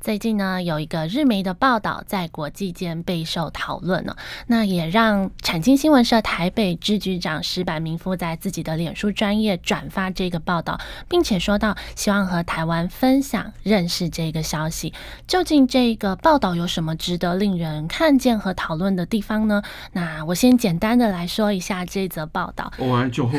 最近呢，有一个日媒的报道在国际间备受讨论呢，那也让产经新闻社台北支局长石坂明夫在自己的脸书专业转发这个报道，并且说到希望和台湾分享认识这个消息。究竟这个报道有什么值得令人看见和讨论的地方呢？那我先简单的来说一下这则报道。哇，就后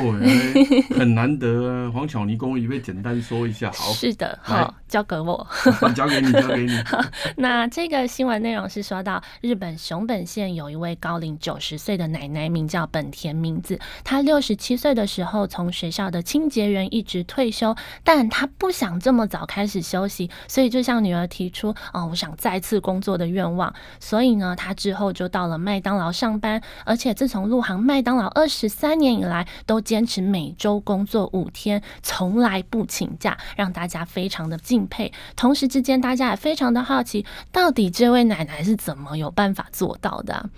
很难得啊，黄巧妮公也会简单说一下。好，是的，好，交给我，交给你。那这个新闻内容是说到日本熊本县有一位高龄九十岁的奶奶，名叫本田明子。她六十七岁的时候从学校的清洁员一直退休，但她不想这么早开始休息，所以就向女儿提出哦，我想再次工作的愿望。所以呢，她之后就到了麦当劳上班，而且自从入行麦当劳二十三年以来，都坚持每周工作五天，从来不请假，让大家非常的敬佩。同时之间，大家也非常的好奇，到底这位奶奶是怎么有办法做到的啊？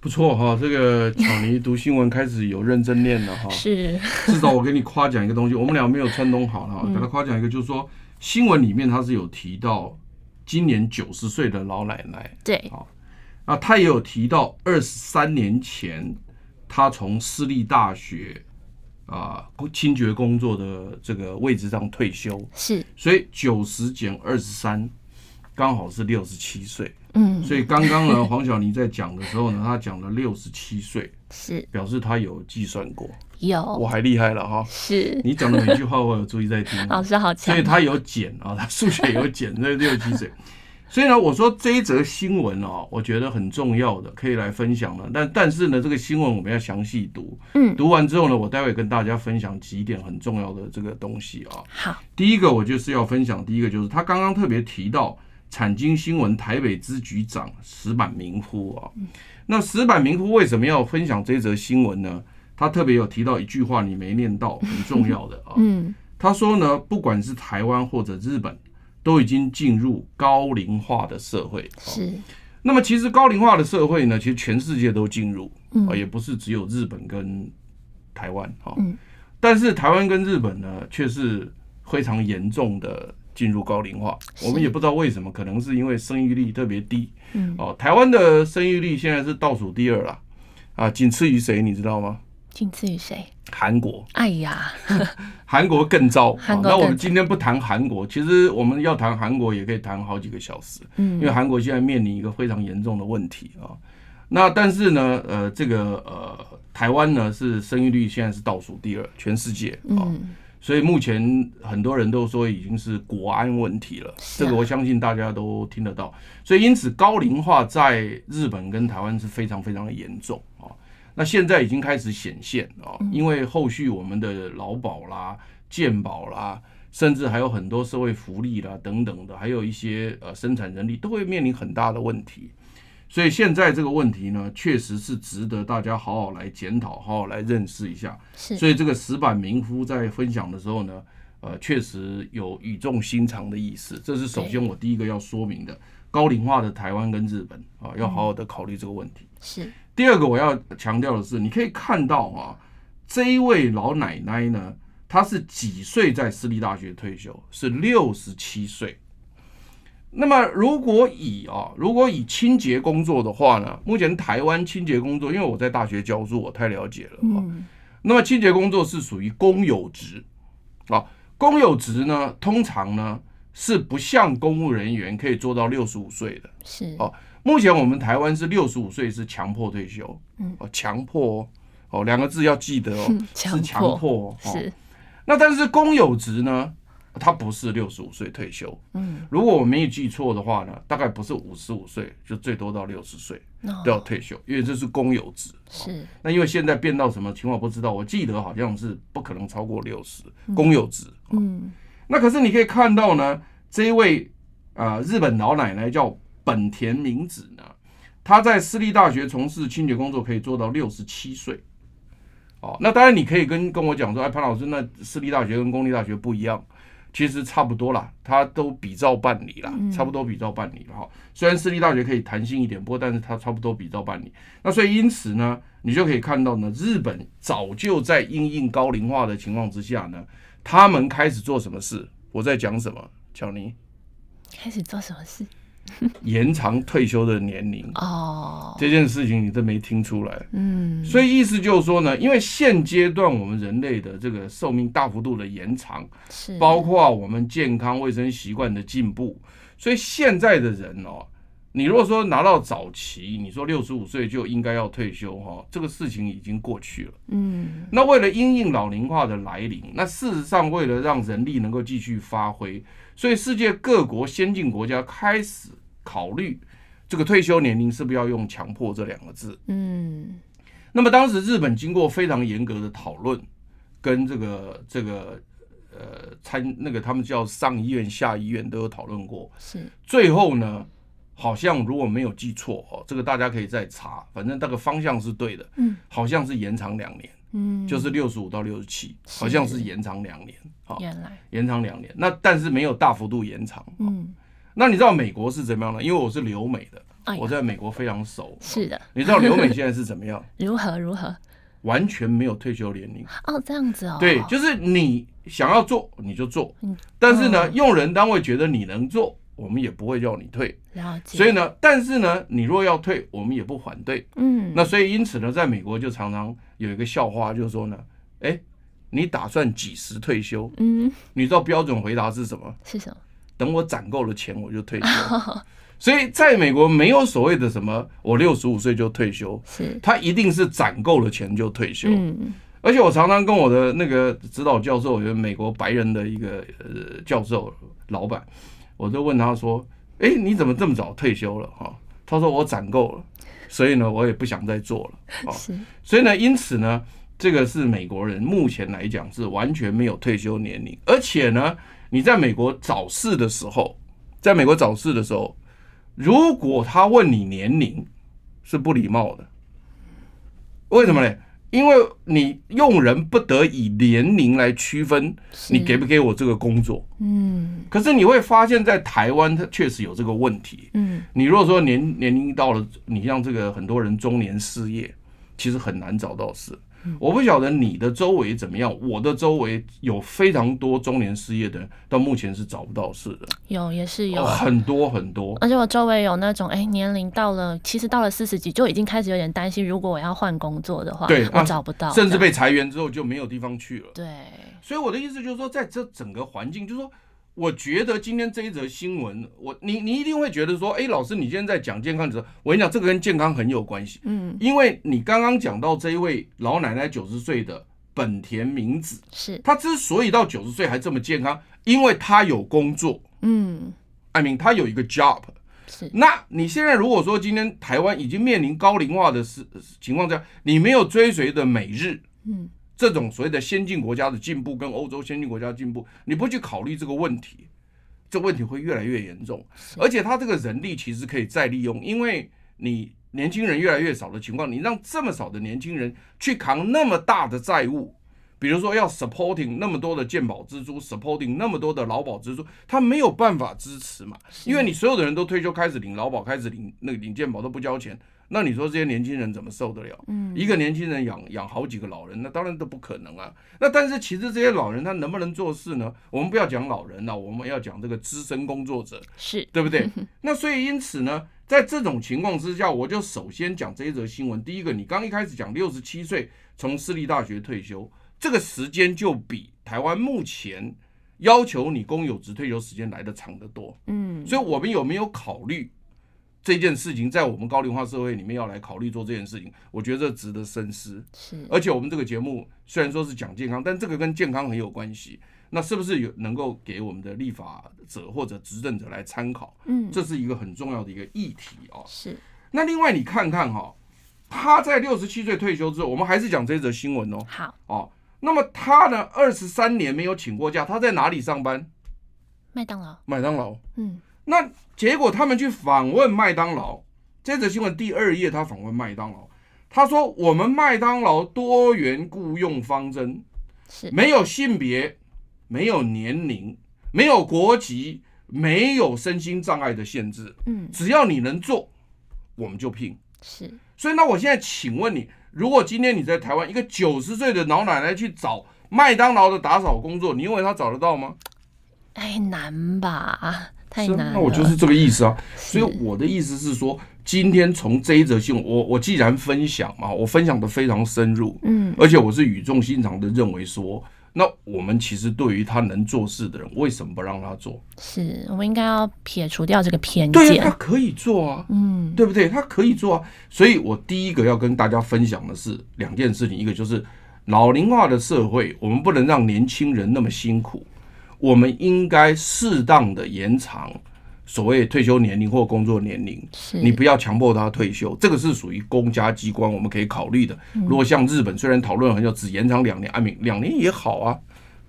不错哈，这个巧妮读新闻开始有认真念了哈。是，至少我给你夸奖一个东西，我们俩没有串通好了，给他夸奖一个，就是说新闻里面他是有提到今年九十岁的老奶奶。对，好那他也有提到二十三年前他从私立大学。啊，清洁工作的这个位置上退休。是，所以九十减二十三，刚好是六十七岁。嗯，所以刚刚呢，黄晓妮在讲的时候呢，他讲了六十七岁，是。表示他有计算过，有，我还厉害了哈。是，你讲的每句话我有注意在听，老师好强，所以他有减啊，他数学有减，那六十七岁。所以呢，我说这一则新闻哦，我觉得很重要的，可以来分享了。但但是呢，这个新闻我们要详细读，嗯，读完之后呢，我待会跟大家分享几点很重要的这个东西啊。好，第一个我就是要分享，第一个就是他刚刚特别提到产经新闻台北支局长石板明夫啊。那石板明夫为什么要分享这则新闻呢？他特别有提到一句话，你没念到，很重要的啊。嗯，他说呢，不管是台湾或者日本。都已经进入高龄化的社会，是。那么其实高龄化的社会呢，其实全世界都进入，啊，也不是只有日本跟台湾，哈，嗯。但是台湾跟日本呢，却是非常严重的进入高龄化。我们也不知道为什么，可能是因为生育率特别低，嗯。哦，台湾的生育率现在是倒数第二了，啊，仅次于谁？你知道吗？仅次于谁？韩国。哎呀，韩国更糟。那我们今天不谈韩国，其实我们要谈韩国也可以谈好几个小时。嗯，因为韩国现在面临一个非常严重的问题啊。那但是呢，呃，这个呃，台湾呢是生育率现在是倒数第二，全世界啊。所以目前很多人都说已经是国安问题了。这个我相信大家都听得到。所以因此高龄化在日本跟台湾是非常非常的严重啊。那现在已经开始显现啊，因为后续我们的劳保啦、健保啦，甚至还有很多社会福利啦等等的，还有一些呃生产人力都会面临很大的问题。所以现在这个问题呢，确实是值得大家好好来检讨、好好来认识一下。所以这个石板民夫在分享的时候呢，呃，确实有语重心长的意思。这是首先我第一个要说明的，高龄化的台湾跟日本啊，要好好的考虑这个问题。是。第二个我要强调的是，你可以看到啊，这一位老奶奶呢，她是几岁在私立大学退休？是六十七岁。那么如果以啊，如果以清洁工作的话呢，目前台湾清洁工作，因为我在大学教书，我太了解了啊。那么清洁工作是属于公有职啊，公有职呢，通常呢是不像公务人员可以做到六十五岁的，是哦。目前我们台湾是六十五岁是强迫退休，嗯，哦，强迫哦，两个字要记得哦，是强迫，是。那但是公有职呢，他不是六十五岁退休，嗯，如果我没有记错的话呢，大概不是五十五岁，就最多到六十岁都要退休，因为这是公有职，是。那因为现在变到什么情况不知道，我记得好像是不可能超过六十，公有职，嗯。那可是你可以看到呢，这一位啊日本老奶奶叫。本田明子呢，她在私立大学从事清洁工作可以做到六十七岁。哦，那当然你可以跟跟我讲说，哎，潘老师，那私立大学跟公立大学不一样，其实差不多啦，他都比照办理啦，差不多比照办理了哈。虽然私立大学可以弹性一点，不过但是他差不多比照办理。那所以因此呢，你就可以看到呢，日本早就在因应高龄化的情况之下呢，他们开始做什么事？我在讲什么？巧妮，开始做什么事？延长退休的年龄哦，这件事情你都没听出来，嗯，所以意思就是说呢，因为现阶段我们人类的这个寿命大幅度的延长，是包括我们健康卫生习惯的进步，所以现在的人哦，你如果说拿到早期，你说六十五岁就应该要退休哈，这个事情已经过去了，嗯，那为了因应老龄化的来临，那事实上为了让人力能够继续发挥，所以世界各国先进国家开始。考虑这个退休年龄是不是要用强迫这两个字？嗯，那么当时日本经过非常严格的讨论，跟这个这个呃参那个他们叫上议院下议院都有讨论过，是最后呢，好像如果没有记错哦，这个大家可以再查，反正那个方向是对的，嗯，好像是延长两年，嗯，就是六十五到六十七，好像是延长两年，好，原来延长两年，那但是没有大幅度延长，嗯。那你知道美国是怎么样的？因为我是留美的，哎、我在美国非常熟。是的，你知道留美现在是怎么样？如何如何？完全没有退休年龄哦，这样子哦。对，就是你想要做你就做，嗯、但是呢，哦、用人单位觉得你能做，我们也不会叫你退。所以呢，但是呢，你若要退，我们也不反对。嗯。那所以因此呢，在美国就常常有一个笑话，就是说呢，哎，你打算几时退休？嗯。你知道标准回答是什么？是什么？等我攒够了钱，我就退休。所以在美国没有所谓的什么，我六十五岁就退休，是他一定是攒够了钱就退休。嗯，而且我常常跟我的那个指导教授，有美国白人的一个呃教授老板，我就问他说：“哎，你怎么这么早退休了？”哈，他说：“我攒够了，所以呢，我也不想再做了。” 是，所以呢，因此呢，这个是美国人目前来讲是完全没有退休年龄，而且呢。你在美国早逝的时候，在美国早逝的时候，如果他问你年龄，是不礼貌的。为什么呢？因为你用人不得以年龄来区分，你给不给我这个工作？嗯。可是你会发现在台湾，它确实有这个问题。嗯。你如果说年年龄到了，你让这个很多人中年失业，其实很难找到事。我不晓得你的周围怎么样，我的周围有非常多中年失业的人，到目前是找不到事的。有也是有、哦、很多很多，而且我周围有那种，哎、欸，年龄到了，其实到了四十几就已经开始有点担心，如果我要换工作的话，对，我找不到、啊，甚至被裁员之后就没有地方去了。对，所以我的意思就是说，在这整个环境，就是说。我觉得今天这一则新闻，我你你一定会觉得说，哎，老师，你今天在讲健康的时候，我跟你讲，这个跟健康很有关系。嗯，因为你刚刚讲到这一位老奶奶九十岁的本田明子，是她之所以到九十岁还这么健康，因为她有工作。嗯，I mean，她有一个 job。是，那你现在如果说今天台湾已经面临高龄化的事情况下，你没有追随的美日，嗯。这种所谓的先进国家的进步跟欧洲先进国家的进步，你不去考虑这个问题，这问题会越来越严重。而且他这个人力其实可以再利用，因为你年轻人越来越少的情况，你让这么少的年轻人去扛那么大的债务，比如说要 supporting 那么多的健保支出，supporting 那么多的劳保支出，他没有办法支持嘛，因为你所有的人都退休开始领劳保，开始领那个领健保都不交钱。那你说这些年轻人怎么受得了？嗯，一个年轻人养养好几个老人，那当然都不可能啊。那但是其实这些老人他能不能做事呢？我们不要讲老人了，我们要讲这个资深工作者，是对不对？那所以因此呢，在这种情况之下，我就首先讲这一则新闻。第一个，你刚一开始讲六十七岁从私立大学退休，这个时间就比台湾目前要求你公有职退休时间来得长得多。嗯，所以我们有没有考虑？这件事情在我们高龄化社会里面要来考虑做这件事情，我觉得这值得深思。是，而且我们这个节目虽然说是讲健康，但这个跟健康很有关系。那是不是有能够给我们的立法者或者执政者来参考？嗯，这是一个很重要的一个议题哦。是。那另外你看看哈，他在六十七岁退休之后，我们还是讲这则新闻哦。好。哦，那么他呢，二十三年没有请过假，他在哪里上班？麦当劳。麦当劳。嗯。那结果他们去访问麦当劳，这则新闻第二页，他访问麦当劳，他说我们麦当劳多元雇佣方针是没有性别、没有年龄、没有国籍、没有身心障碍的限制，嗯，只要你能做，我们就聘。是，所以那我现在请问你，如果今天你在台湾，一个九十岁的老奶奶去找麦当劳的打扫工作，你认为她找得到吗？哎难吧。太难了，那我就是这个意思啊。所以我的意思是说，今天从这一则新闻，我我既然分享嘛，我分享的非常深入，嗯，而且我是语重心长的认为说，那我们其实对于他能做事的人，为什么不让他做？是我们应该要撇除掉这个偏见。对啊，他可以做啊，嗯，对不对？他可以做啊。所以我第一个要跟大家分享的是两件事情，一个就是老龄化的社会，我们不能让年轻人那么辛苦。我们应该适当的延长所谓退休年龄或工作年龄，你不要强迫他退休，这个是属于公家机关我们可以考虑的。如果像日本，虽然讨论很久，只延长两年，啊，两年也好啊，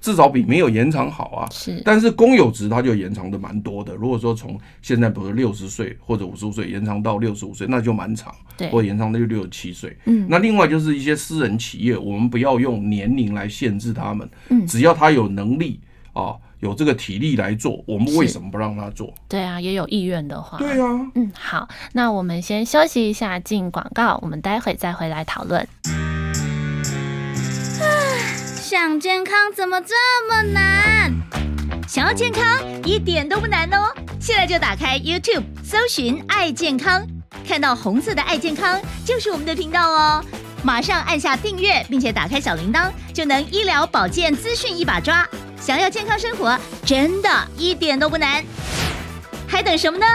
至少比没有延长好啊。是，但是公有职它就延长的蛮多的。如果说从现在比如六十岁或者五十五岁延长到六十五岁，那就蛮长，对，或延长到六十七岁。嗯，那另外就是一些私人企业，我们不要用年龄来限制他们，只要他有能力。啊，有这个体力来做，我们为什么不让他做？对啊，也有意愿的话。对啊，嗯，好，那我们先休息一下，进广告，我们待会再回来讨论。想健康怎么这么难？想要健康一点都不难哦，现在就打开 YouTube，搜寻“爱健康”，看到红色的“爱健康”就是我们的频道哦。马上按下订阅，并且打开小铃铛，就能医疗保健资讯一把抓。想要健康生活，真的一点都不难，还等什么呢？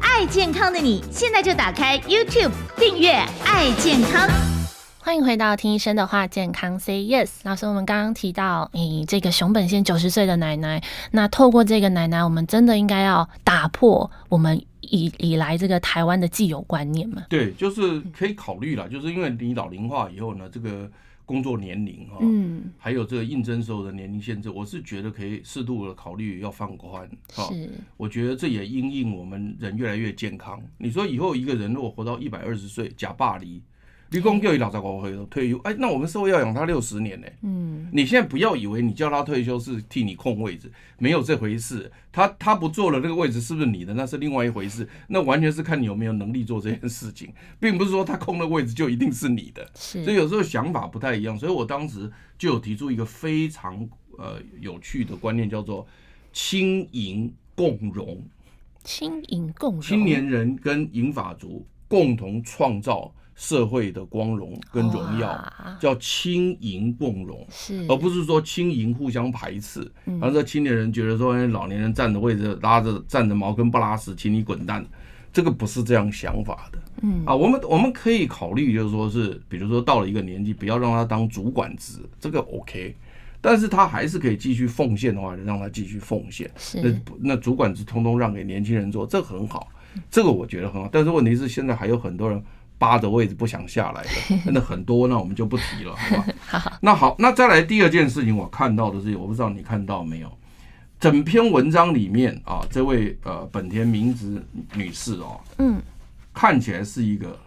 爱健康的你，现在就打开 YouTube 订阅“爱健康”。欢迎回到听医生的话，健康 Say Yes。老师，我们刚刚提到，诶、哎，这个熊本县九十岁的奶奶，那透过这个奶奶，我们真的应该要打破我们以以来这个台湾的既有观念吗？对，就是可以考虑了，就是因为你老龄化以后呢，这个。工作年龄哈，嗯，还有这个应征时候的年龄限制，我是觉得可以适度的考虑要放宽，哈，我觉得这也因应我们人越来越健康。你说以后一个人如果活到一百二十岁，假霸离。立功就以老早高回退休，哎，那我们社会要养他六十年呢。嗯，你现在不要以为你叫他退休是替你空位置，没有这回事。他他不做了，那个位置是不是你的，那是另外一回事。那完全是看你有没有能力做这件事情，并不是说他空的位置就一定是你的。是，所以有时候想法不太一样。所以我当时就有提出一个非常呃有趣的观念，叫做青银共融。青银共融，青年人跟银发族共同创造。社会的光荣跟荣耀叫轻盈共荣，是而不是说轻盈互相排斥。然后这青年人觉得说，老年人占着位置拉着占着茅坑不拉屎，请你滚蛋，这个不是这样想法的。嗯啊，我们我们可以考虑，就是说是，比如说到了一个年纪，不要让他当主管职，这个 OK，但是他还是可以继续奉献的话，就让他继续奉献。是那那主管职通通让给年轻人做，这很好，这个我觉得很好。但是问题是现在还有很多人。八的位置不想下来的，真的很多，那我们就不提了，好吧？好，那好，那再来第二件事情，我看到的是，我不知道你看到没有？整篇文章里面啊，这位呃本田明子女士哦，嗯，看起来是一个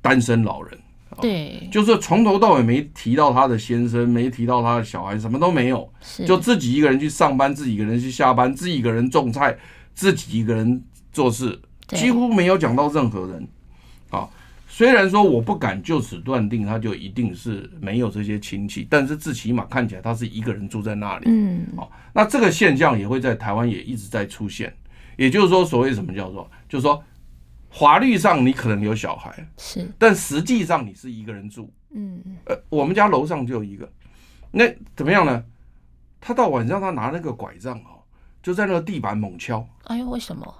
单身老人，对，就是从头到尾没提到她的先生，没提到她的小孩，什么都没有，就自己一个人去上班，自己一个人去下班，自己一个人种菜，自己一个人做事，几乎没有讲到任何人。啊，虽然说我不敢就此断定他就一定是没有这些亲戚，但是最起码看起来他是一个人住在那里。嗯，好，那这个现象也会在台湾也一直在出现。也就是说，所谓什么叫做，就是说，法律上你可能有小孩，是，但实际上你是一个人住。嗯，呃，我们家楼上就有一个，那怎么样呢？他到晚上他拿那个拐杖哦，就在那个地板猛敲。哎呦，为什么？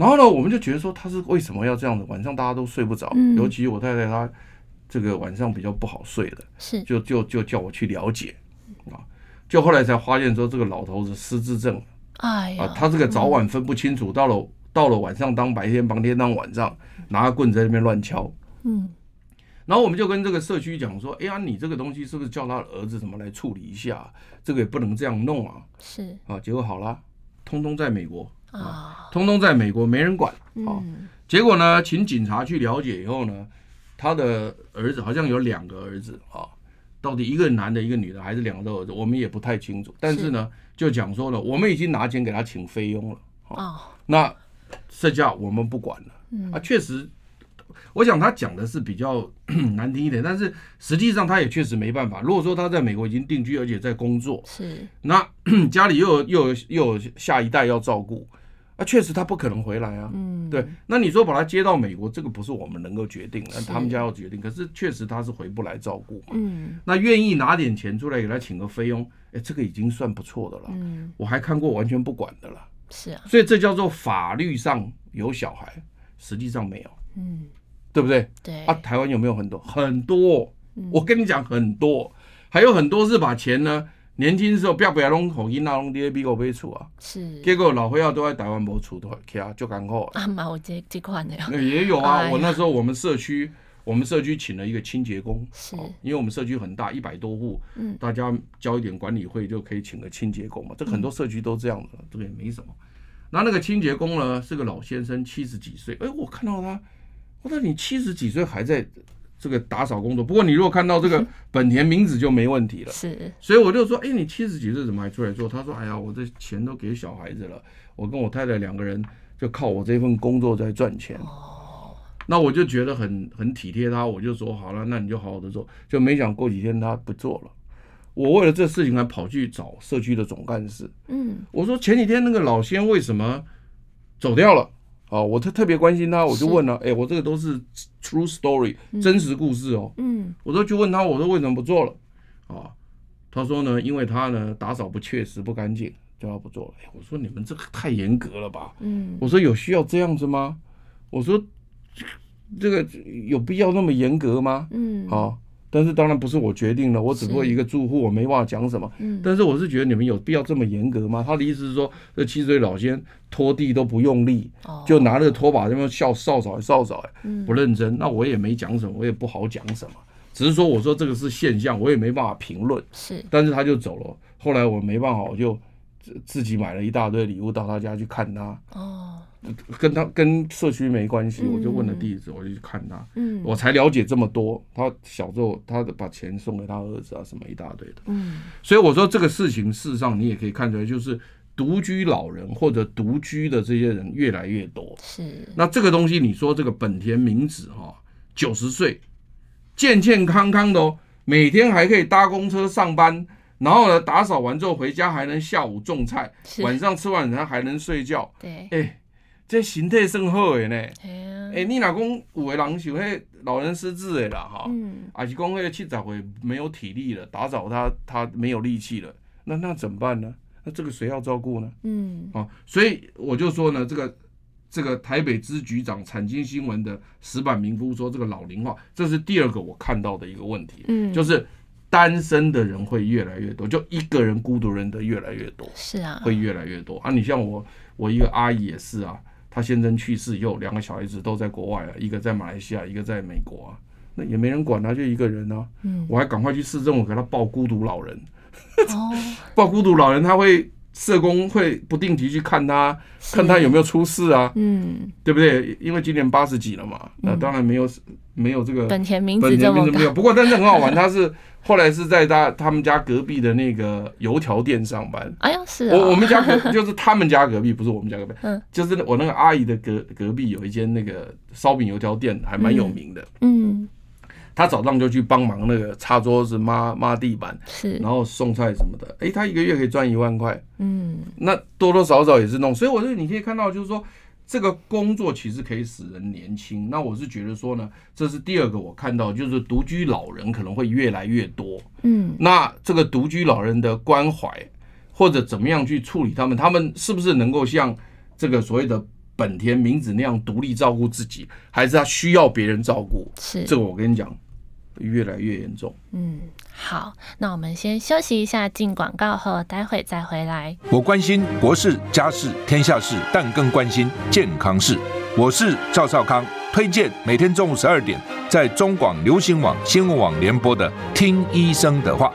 然后呢，我们就觉得说他是为什么要这样子？晚上大家都睡不着，尤其我太太她这个晚上比较不好睡的，是。就就就叫我去了解啊，就后来才发现说这个老头子失智症，哎呀，他这个早晚分不清楚，到了到了晚上当白天，白天当晚上，拿个棍子在那边乱敲，嗯，然后我们就跟这个社区讲说，哎呀，你这个东西是不是叫他的儿子什么来处理一下？这个也不能这样弄啊，是。啊，结果好了，通通在美国。啊，通通在美国没人管啊。结果呢，请警察去了解以后呢，他的儿子好像有两个儿子啊，到底一个男的，一个女的，还是两个儿子，我们也不太清楚。但是呢，就讲说了，我们已经拿钱给他请菲佣了啊，那剩下我们不管了啊，确实。我想他讲的是比较 难听一点，但是实际上他也确实没办法。如果说他在美国已经定居，而且在工作，是那 家里又有又有又有下一代要照顾，啊，确实他不可能回来啊。嗯，对。那你说把他接到美国，这个不是我们能够决定的，他们家要决定。可是确实他是回不来照顾嘛。嗯。那愿意拿点钱出来给他请个菲佣，哎，这个已经算不错的了。嗯。我还看过完全不管的了。是啊。所以这叫做法律上有小孩，实际上没有。嗯。对不对？对啊，台湾有没有很多很多？我跟你讲很多，还有很多是把钱呢，年轻的时候不要不要弄口音那弄爹逼我背处啊，是结果老会要都在台湾没处的，啊就艰苦啊 嘛，我这这款的 也有啊。我那时候我们社区，我们社区请了一个清洁工，是，因为我们社区很大，一百多户，嗯，大家交一点管理费就可以请个清洁工嘛。这很多社区都这样的，这个也没什么。那那个清洁工呢是个老先生，七十几岁，哎，我看到他。我说你七十几岁还在这个打扫工作，不过你如果看到这个 本田名子就没问题了。是，所以我就说，哎，你七十几岁怎么还出来做？他说，哎呀，我这钱都给小孩子了，我跟我太太两个人就靠我这份工作在赚钱。哦，那我就觉得很很体贴他，我就说好了，那你就好好的做。就没想过几天他不做了，我为了这事情还跑去找社区的总干事。嗯，我说前几天那个老先为什么走掉了？啊，我特特别关心他，我就问了，哎、欸，我这个都是 true story，、嗯、真实故事哦。嗯，我都去问他，我说为什么不做了？啊，他说呢，因为他呢打扫不确实不干净，叫他不做了。哎，我说你们这个太严格了吧？嗯，我说有需要这样子吗？我说这个有必要那么严格吗？嗯，啊。但是当然不是我决定的，我只不过一个住户，我没办法讲什么。嗯，但是我是觉得你们有必要这么严格吗？他的意思是说，这七十岁老先拖地都不用力，就拿那个拖把这么笑扫扫扫扫，哎，不认真。那我也没讲什么，我也不好讲什么，只是说我说这个是现象，我也没办法评论。是，但是他就走了。后来我没办法，我就自己买了一大堆礼物到他家去看他。哦。跟他跟社区没关系，我就问了地址，我就去看他，嗯，我才了解这么多。他小时候他把钱送给他儿子啊，什么一大堆的，嗯，所以我说这个事情事实上你也可以看出来，就是独居老人或者独居的这些人越来越多。是，那这个东西你说这个本田明子哈，九十岁，健健康康的哦，每天还可以搭公车上班，然后呢打扫完之后回家还能下午种菜，晚上吃完饭还能睡觉。对，哎。这形态甚好的呢，哎、欸，你老公有的人是迄老人失智的啦，哈，嗯，还是讲迄个七十岁没有体力了，打扫他他没有力气了，那那怎么办呢？那这个谁要照顾呢？嗯，啊，所以我就说呢，这个这个台北支局长产经新闻的石板民夫说，这个老龄化，这是第二个我看到的一个问题，嗯，就是单身的人会越来越多，就一个人孤独人的越来越多，是啊，会越来越多啊。你像我，我一个阿姨也是啊。她先生去世以后，两个小孩子都在国外啊，一个在马来西亚，一个在美国啊，那也没人管她，就一个人啊。嗯，我还赶快去市政府给她报孤独老人。哦，报孤独老人，他会社工会不定期去看他，看他有没有出事啊。嗯，对不对？因为今年八十几了嘛，那当然没有没有这个本田名字这么没有。不过但是很好玩，他是。后来是在他他们家隔壁的那个油条店上班。哎呀，是我我们家隔 就是他们家隔壁，不是我们家隔壁。嗯，就是我那个阿姨的隔隔壁有一间那个烧饼油条店，还蛮有名的。嗯，他早上就去帮忙那个擦桌子、抹抹地板，是，然后送菜什么的。哎，他一个月可以赚一万块。嗯，那多多少少也是弄。所以我觉得你可以看到，就是说。这个工作其实可以使人年轻，那我是觉得说呢，这是第二个我看到，就是独居老人可能会越来越多。嗯，那这个独居老人的关怀或者怎么样去处理他们，他们是不是能够像这个所谓的本田明子那样独立照顾自己，还是他需要别人照顾？是这个我跟你讲。越来越严重。嗯，好，那我们先休息一下，进广告后，待会再回来。我关心国事、家事、天下事，但更关心健康事。我是赵少康，推荐每天中午十二点在中广流行网新闻网联播的《听医生的话》。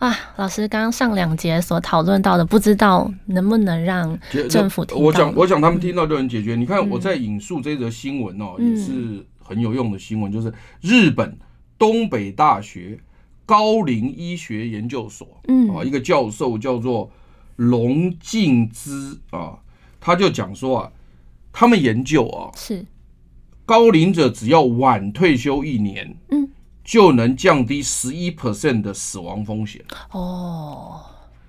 啊，老师刚刚上两节所讨论到的，不知道能不能让政府听到？我想，我想他们听到就能解决。嗯、你看我在引述这则新闻哦，嗯、也是很有用的新闻，就是日本东北大学。高龄医学研究所，嗯啊，一个教授叫做龙静之啊，他就讲说啊，他们研究啊，是高龄者只要晚退休一年，嗯，就能降低十一 percent 的死亡风险哦。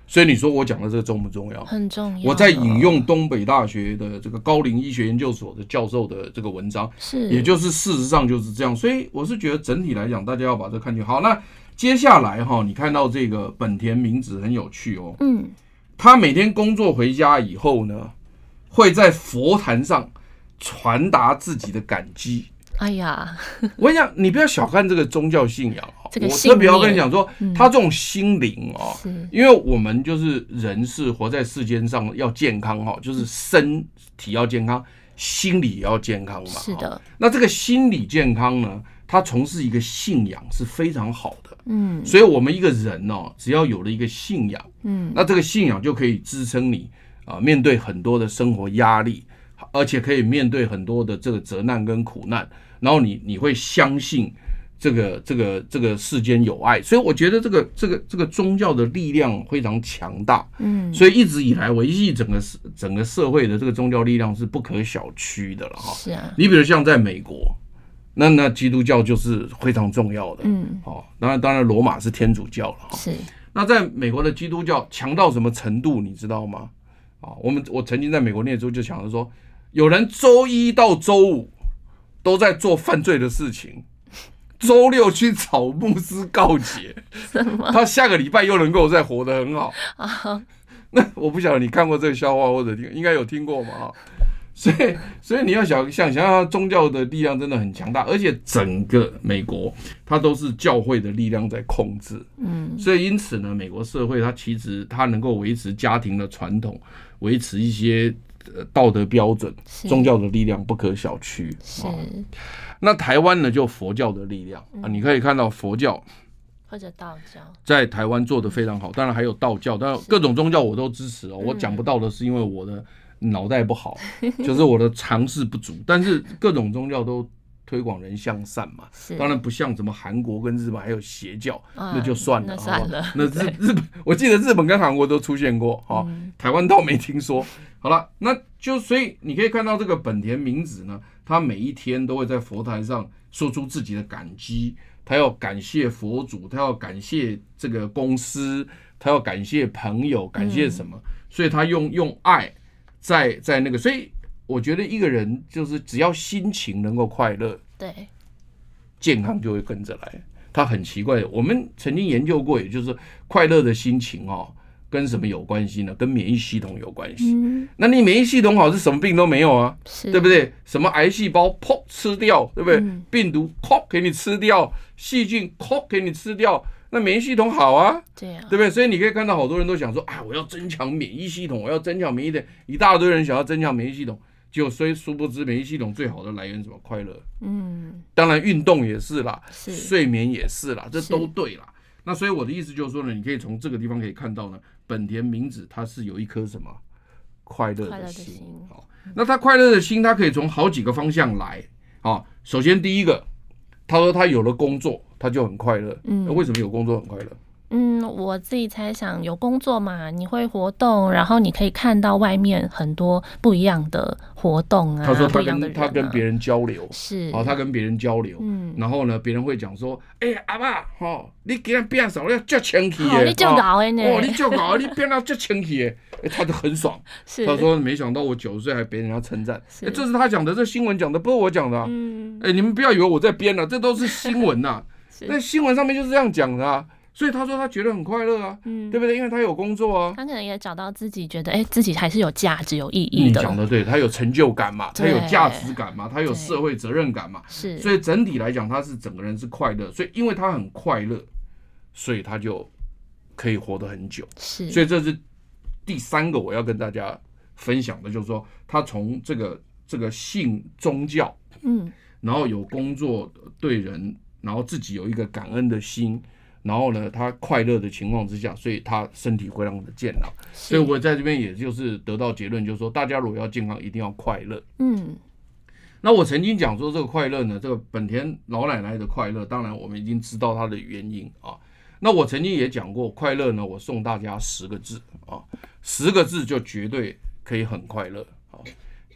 所以你说我讲的这个重不重要？很重要。我在引用东北大学的这个高龄医学研究所的教授的这个文章，是，也就是事实上就是这样。所以我是觉得整体来讲，大家要把这看清。好，那接下来哈，你看到这个本田明子很有趣哦。嗯，他每天工作回家以后呢，会在佛坛上传达自己的感激。哎呀，我跟你讲，你不要小看这个宗教信仰哦！我特别要跟你讲说，他这种心灵哦，因为我们就是人是活在世间上要健康哈，就是身体要健康，心理也要健康嘛。是的。那这个心理健康呢，他从事一个信仰是非常好的。嗯。所以我们一个人哦，只要有了一个信仰，嗯，那这个信仰就可以支撑你啊，面对很多的生活压力。而且可以面对很多的这个责难跟苦难，然后你你会相信这个这个这个世间有爱，所以我觉得这个这个这个宗教的力量非常强大，嗯，所以一直以来维系整个整个社会的这个宗教力量是不可小觑的了哈。是啊，你比如像在美国，那那基督教就是非常重要的，嗯，哦，当然当然罗马是天主教了哈。是，那在美国的基督教强到什么程度，你知道吗？啊，我们我曾经在美国念书就想着说。有人周一到周五都在做犯罪的事情，周六去找牧师告解，他下个礼拜又能够再活得很好啊？那我不晓得你看过这个笑话或者听，应该有听过嘛？所以，所以你要想想想想，宗教的力量真的很强大，而且整个美国它都是教会的力量在控制。嗯，所以因此呢，美国社会它其实它能够维持家庭的传统，维持一些。道德标准，宗教的力量不可小觑。是，那台湾呢，就佛教的力量啊，你可以看到佛教或者道教。在台湾做的非常好，当然还有道教，当然各种宗教我都支持哦。我讲不到的是因为我的脑袋不好，就是我的常识不足，但是各种宗教都推广人向善嘛。当然不像什么韩国跟日本还有邪教，那就算了。算了，那日日本，我记得日本跟韩国都出现过哈，台湾倒没听说。好了，那就所以你可以看到这个本田明子呢，他每一天都会在佛台上说出自己的感激，他要感谢佛祖，他要感谢这个公司，他要感谢朋友，感谢什么？所以他用用爱在在那个，所以我觉得一个人就是只要心情能够快乐，对，健康就会跟着来。他很奇怪，我们曾经研究过，也就是快乐的心情哦。跟什么有关系呢？跟免疫系统有关系。嗯、那你免疫系统好，是什么病都没有啊？是对不对？什么癌细胞砰吃掉，对不对？嗯、病毒砰给你吃掉，细菌砰给你吃掉，那免疫系统好啊？对啊，对不对？所以你可以看到好多人都想说啊，我要增强免疫系统，我要增强免疫的，一大堆人想要增强免疫系统，就所以殊不知免疫系统最好的来源是什么？快乐。嗯，当然运动也是啦，是睡眠也是啦，这都对啦。那所以我的意思就是说呢，你可以从这个地方可以看到呢。本田明子他是有一颗什么快乐的心？好，那他快乐的心，他可以从好几个方向来。好，首先第一个，他说他有了工作，他就很快乐。嗯，那为什么有工作很快乐？嗯，我自己猜想，有工作嘛，你会活动，然后你可以看到外面很多不一样的活动啊。他说他跟、啊、他跟别人交流是，哦，他跟别人交流，嗯，然后呢，别人会讲说，哎、欸，阿爸，哈、哦，你今天变少了，要叫清气耶，你叫搞的呢，哦，你就搞，你变到叫清气耶，哎，他就很爽。是，他说没想到我九十岁还被人家称赞，这是他讲的，这新闻讲的，不是我讲的、啊。嗯，哎，你们不要以为我在编了、啊，这都是新闻呐、那新闻上面就是这样讲的啊。所以他说他觉得很快乐啊，嗯，对不对？因为他有工作啊，他可能也找到自己觉得，哎、欸，自己还是有价值、有意义你的。讲的对，他有成就感嘛，他有价值感嘛，他有社会责任感嘛，是。所以整体来讲，他是整个人是快乐，所以因为他很快乐，所以他就可以活得很久。是，所以这是第三个我要跟大家分享的，就是说他从这个这个信宗教，嗯，然后有工作对人，然后自己有一个感恩的心。然后呢，他快乐的情况之下，所以他身体非常的健朗。所以我在这边也就是得到结论，就是说，大家如果要健康，一定要快乐。嗯，那我曾经讲说，这个快乐呢，这个本田老奶奶的快乐，当然我们已经知道它的原因啊。那我曾经也讲过，快乐呢，我送大家十个字啊，十个字就绝对可以很快乐啊。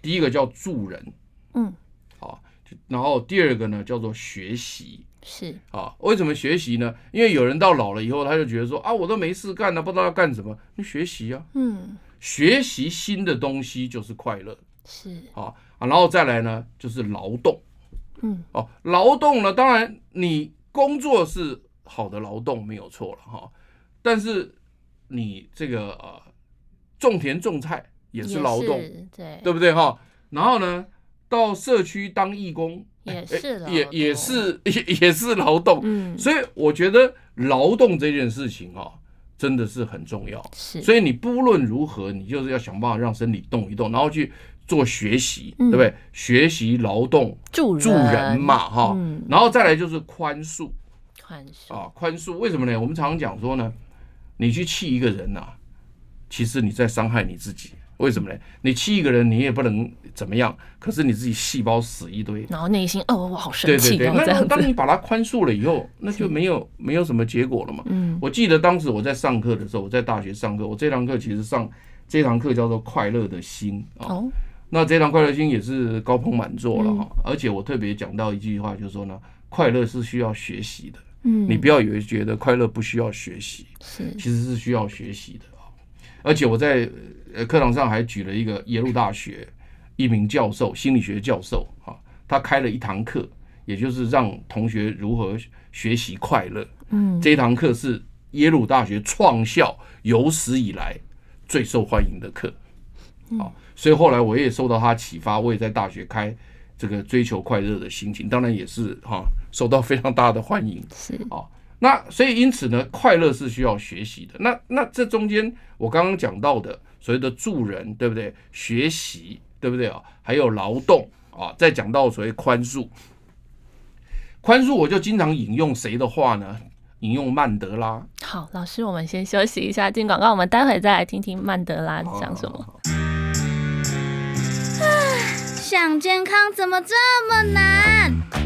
第一个叫助人，嗯，好，然后第二个呢叫做学习。是。啊，为什么学习呢？因为有人到老了以后，他就觉得说啊，我都没事干了，不知道要干什么。你学习啊，嗯，学习新的东西就是快乐，是。啊啊，然后再来呢就是劳动，嗯，哦，劳动呢，当然你工作是好的劳动没有错了哈，但是你这个呃种田种菜也是劳动，对，对不对哈？然后呢，到社区当义工。也是也也是 也也是劳动，嗯，所以我觉得劳动这件事情啊，真的是很重要。是，所以你不论如何，你就是要想办法让身体动一动，然后去做学习，嗯、对不对？学习、劳动、助助人嘛，哈、嗯，然后再来就是宽恕，宽恕啊，宽恕。为什么呢？我们常常讲说呢，你去气一个人呐、啊，其实你在伤害你自己。为什么呢？你气一个人，你也不能怎么样，可是你自己细胞死一堆，然后内心哦，我好生气。对对对，那当你把它宽恕了以后，那就没有没有什么结果了嘛。嗯，我记得当时我在上课的时候，我在大学上课，我这堂课其实上这堂课叫做快乐的心啊。哦，那这堂快乐心也是高朋满座了哈。而且我特别讲到一句话，就是说呢，快乐是需要学习的。嗯，你不要以为觉得快乐不需要学习，是其实是需要学习的。而且我在呃课堂上还举了一个耶鲁大学一名教授，心理学教授啊，他开了一堂课，也就是让同学如何学习快乐。嗯，这一堂课是耶鲁大学创校有史以来最受欢迎的课。好，所以后来我也受到他启发，我也在大学开这个追求快乐的心情，当然也是哈受到非常大的欢迎。是啊。那所以因此呢，快乐是需要学习的。那那这中间我刚刚讲到的所谓的助人，对不对？学习，对不对啊？还有劳动啊，再讲到所谓宽恕，宽恕我就经常引用谁的话呢？引用曼德拉。好，老师，我们先休息一下，进广告，我们待会再来听听曼德拉讲什么。想健康怎么这么难？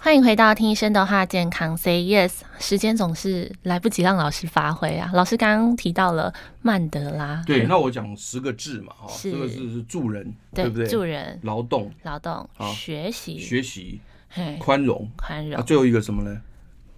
欢迎回到听医生的话，健康 Say Yes。时间总是来不及让老师发挥啊。老师刚刚提到了曼德拉，对，那我讲十个字嘛，哈，是这个字是助人，对，对不对？助人、劳动、劳动、学习、学习、嘿，宽容、宽容。啊，最后一个什么呢？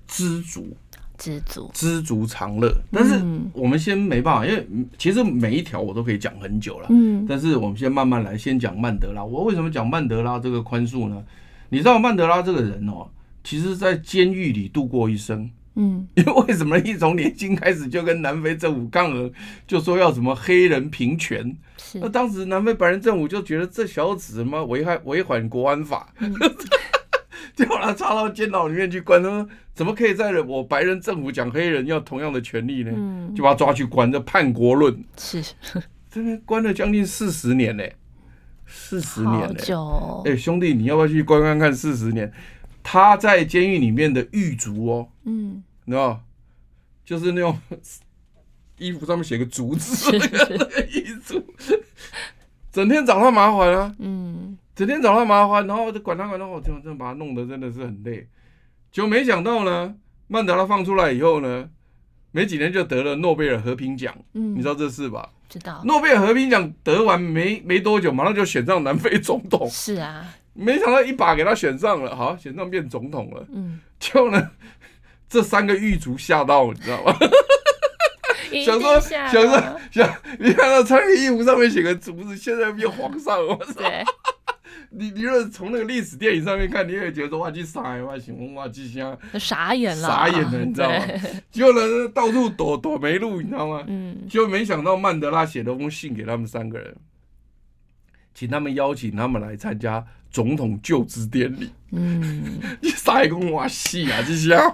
知足、知足、知足常乐。但是我们先没办法，因为其实每一条我都可以讲很久了，嗯。但是我们先慢慢来，先讲曼德拉。我为什么讲曼德拉这个宽恕呢？你知道曼德拉这个人哦，其实在监狱里度过一生。嗯，因为为什么一从年轻开始就跟南非政府抗衡，就说要什么黑人平权？那当时南非白人政府就觉得这小子什么违害违反国安法，嗯、就把他插到监牢里面去关。他说怎么可以在我白人政府讲黑人要同样的权利呢？嗯、就把他抓去关，这叛国论是，这边关了将近四十年呢，四十年。哎、欸，兄弟，你要不要去观看看四十年？他在监狱里面的狱卒哦，嗯，你知道，就是那种 衣服上面写个“竹”字那个狱卒，整天找他麻烦啊，嗯，整天找他麻烦，然后就管他管他，我真真把他弄得真的是很累。就没想到呢，曼德拉放出来以后呢，没几年就得了诺贝尔和平奖。嗯，你知道这事吧？知道。诺贝尔和平奖得完没没多久，马上就选上南非总统。是啊，没想到一把给他选上了，好，选上变总统了。嗯，就呢，这三个狱卒吓到，你知道吗？想说想说想，你看到穿个衣服上面写个“卒”字，现在变皇上了。对。你你若从那个历史电影上面看，你也会觉得说哇，这啥呀？哇，形容哇，这些傻眼了，傻眼了，你知道吗？结果呢，到处躲躲没路，你知道吗？嗯。就没想到曼德拉写了封信给他们三个人，请他们邀请他们来参加总统就职典礼。嗯。你傻眼公哇戏啊，这些啊，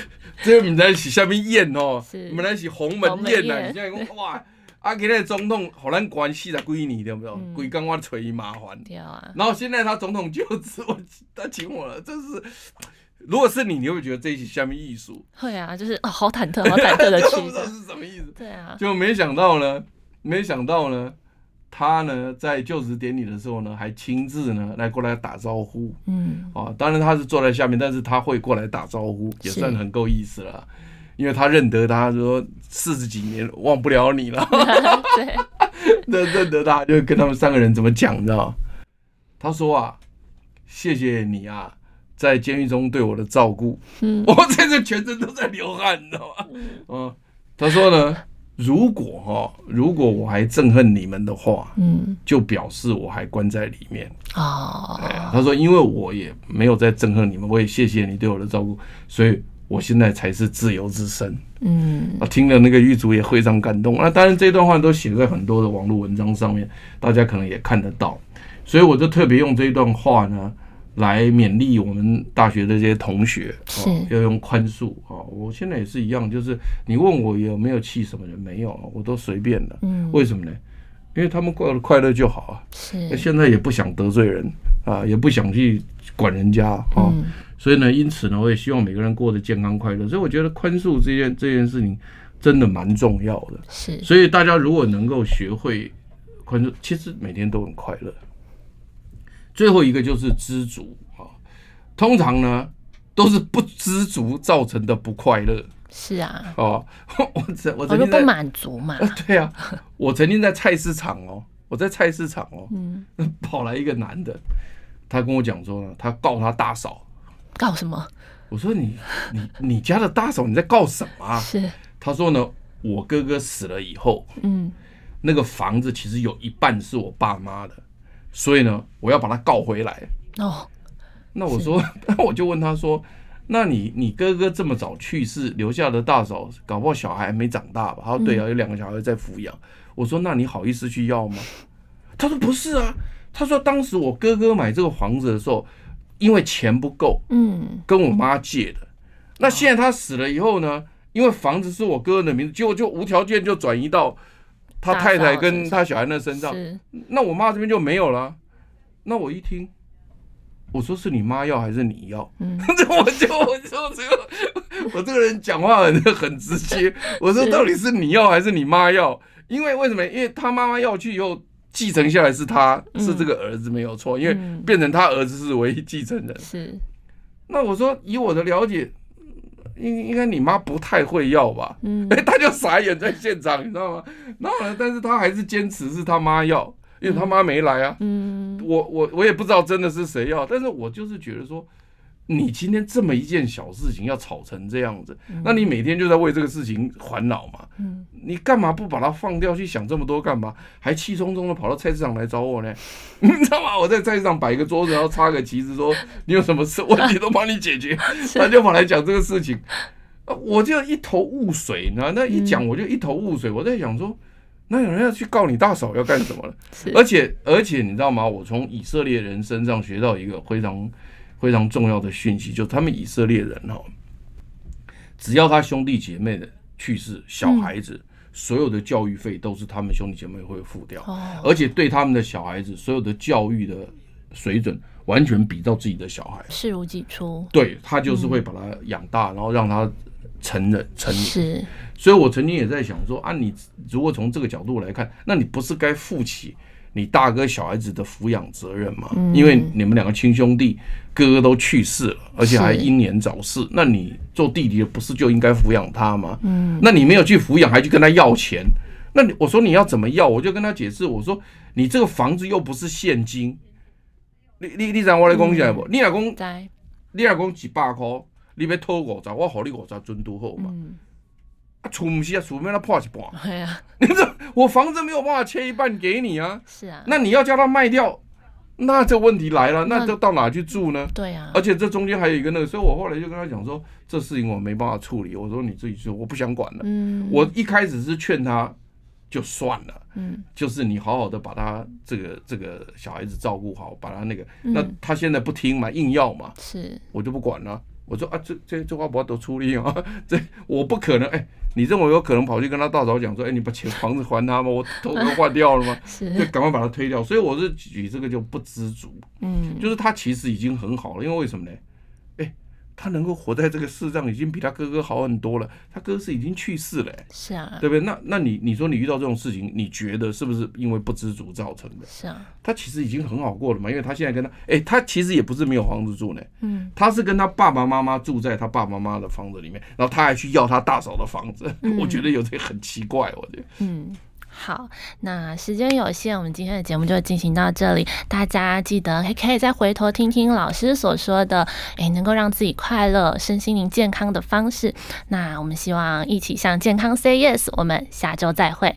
这个你在是下面宴哦，我们来是鸿门宴呐，你现在讲哇。啊，给那总统好难关系的闺女，对不对？闺干我催麻烦。对啊。然后现在他总统就职，我他请我了，这是如果是你，你会觉得这一起下面艺术？会啊，就是好忐忑，好忐忑的 去。不知道是什么意思？对啊。就没想到呢，没想到呢，他呢在就职典礼的时候呢，还亲自呢来过来打招呼。嗯。啊，当然他是坐在下面，但是他会过来打招呼，也算很够意思了。因为他认得他，说四十几年忘不了你了。对，那认得他，就跟他们三个人怎么讲，你知道？他说啊，谢谢你啊，在监狱中对我的照顾。嗯，我这次全身都在流汗，你知道吗？嗯，他说呢，如果哈，如果我还憎恨你们的话，嗯，就表示我还关在里面。哦，哎呀，他说，因为我也没有在憎恨你们，我也谢谢你对我的照顾，所以。我现在才是自由之身。嗯，啊，听了那个狱卒也非常感动。那当然，这段话都写在很多的网络文章上面，大家可能也看得到。所以我就特别用这一段话呢，来勉励我们大学的这些同学，是要用宽恕啊。我现在也是一样，就是你问我有没有气什么人，没有，我都随便的。嗯，为什么呢？因为他们过得快乐就好啊。是，现在也不想得罪人啊，也不想去管人家啊。嗯所以呢，因此呢，我也希望每个人过得健康快乐。所以我觉得宽恕这件这件事情真的蛮重要的。是，所以大家如果能够学会宽恕，其实每天都很快乐。最后一个就是知足啊，通常呢都是不知足造成的不快乐。是啊，哦，我曾我曾经不满足嘛。对啊，我曾经在菜市场哦，我在菜市场哦，嗯，跑来一个男的，他跟我讲说呢，他告他大嫂。告什么？我说你你你家的大嫂你在告什么啊？是他说呢，我哥哥死了以后，嗯，那个房子其实有一半是我爸妈的，所以呢，我要把他告回来。哦，那我说，那我就问他说，那你你哥哥这么早去世，留下的大嫂，搞不好小孩还没长大吧？他说对啊，有两个小孩在抚养。我说那你好意思去要吗？他说不是啊，他说当时我哥哥买这个房子的时候。因为钱不够，嗯，跟我妈借的。那现在他死了以后呢？因为房子是我哥哥的名字，结果就无条件就转移到他太太跟他小孩那身上。那我妈这边就没有了。那我一听，我说是你妈要还是你要？嗯，我就我就我就这个我这个人讲话很很直接。我说到底是你要还是你妈要？因为为什么？因为他妈妈要去以后。继承下来是他，是这个儿子没有错，因为变成他儿子是唯一继承人。是，那我说以我的了解，应应该你妈不太会要吧？嗯，哎，他就傻眼在现场，你知道吗？然后呢，但是他还是坚持是他妈要，因为他妈没来啊。嗯，我我我也不知道真的是谁要，但是我就是觉得说。你今天这么一件小事情要吵成这样子，那你每天就在为这个事情烦恼嘛？你干嘛不把它放掉去想这么多干嘛？还气冲冲的跑到菜市场来找我呢？你知道吗？我在菜市场摆个桌子，然后插个旗子，说你有什么事问题都帮你解决。他就跑来讲这个事情，我就一头雾水，你知道？那一讲我就一头雾水。我在想说，那有人要去告你大嫂要干什么了？而且而且你知道吗？我从以色列人身上学到一个非常。非常重要的讯息，就是他们以色列人哦，只要他兄弟姐妹的去世，小孩子所有的教育费都是他们兄弟姐妹会付掉，而且对他们的小孩子所有的教育的水准完全比照自己的小孩，视如己出。对，他就是会把他养大，然后让他成人成年。是，所以我曾经也在想说啊，你如果从这个角度来看，那你不是该负起你大哥小孩子的抚养责任吗，嗯、因为你们两个亲兄弟，哥哥都去世了，而且还英年早逝，那你做弟弟的不是就应该抚养他吗？嗯，那你没有去抚养，还去跟他要钱，那你我说你要怎么要？我就跟他解释，我说你这个房子又不是现金，你你你让我来讲起来不？你老公，你老公几百块，你要偷五十，我好你五十尊都好嘛。嗯啊，出不是啊，出没那破一半。对啊，你 这我房子没有办法切一半给你啊。是啊，那你要叫他卖掉，那这问题来了，那就到哪去住呢？对啊，而且这中间还有一个那个，所以我后来就跟他讲说，这事情我没办法处理。我说你自己去，我不想管了。嗯，我一开始是劝他就算了。嗯，就是你好好的把他这个这个小孩子照顾好，把他那个，那他现在不听嘛，硬要嘛，是我就不管了。我说啊，这这这话不要多出力啊，这我不可能哎、欸，你认为有可能跑去跟他大嫂讲说，哎、欸，你把钱房子还他吗？我头都换掉了吗？是，就赶快把他推掉。所以我是举这个就不知足，嗯，就是他其实已经很好了，因为为什么呢？他能够活在这个世上，已经比他哥哥好很多了。他哥是已经去世了，是啊，对不对？那那你你说你遇到这种事情，你觉得是不是因为不知足造成的？是啊，他其实已经很好过了嘛，因为他现在跟他，哎，他其实也不是没有房子住呢，嗯，他是跟他爸爸妈妈住在他爸爸妈妈的房子里面，然后他还去要他大嫂的房子，我觉得有点很奇怪，我觉得，嗯。好，那时间有限，我们今天的节目就进行到这里。大家记得还可以再回头听听老师所说的，诶，能够让自己快乐、身心灵健康的方式。那我们希望一起向健康 say yes。我们下周再会。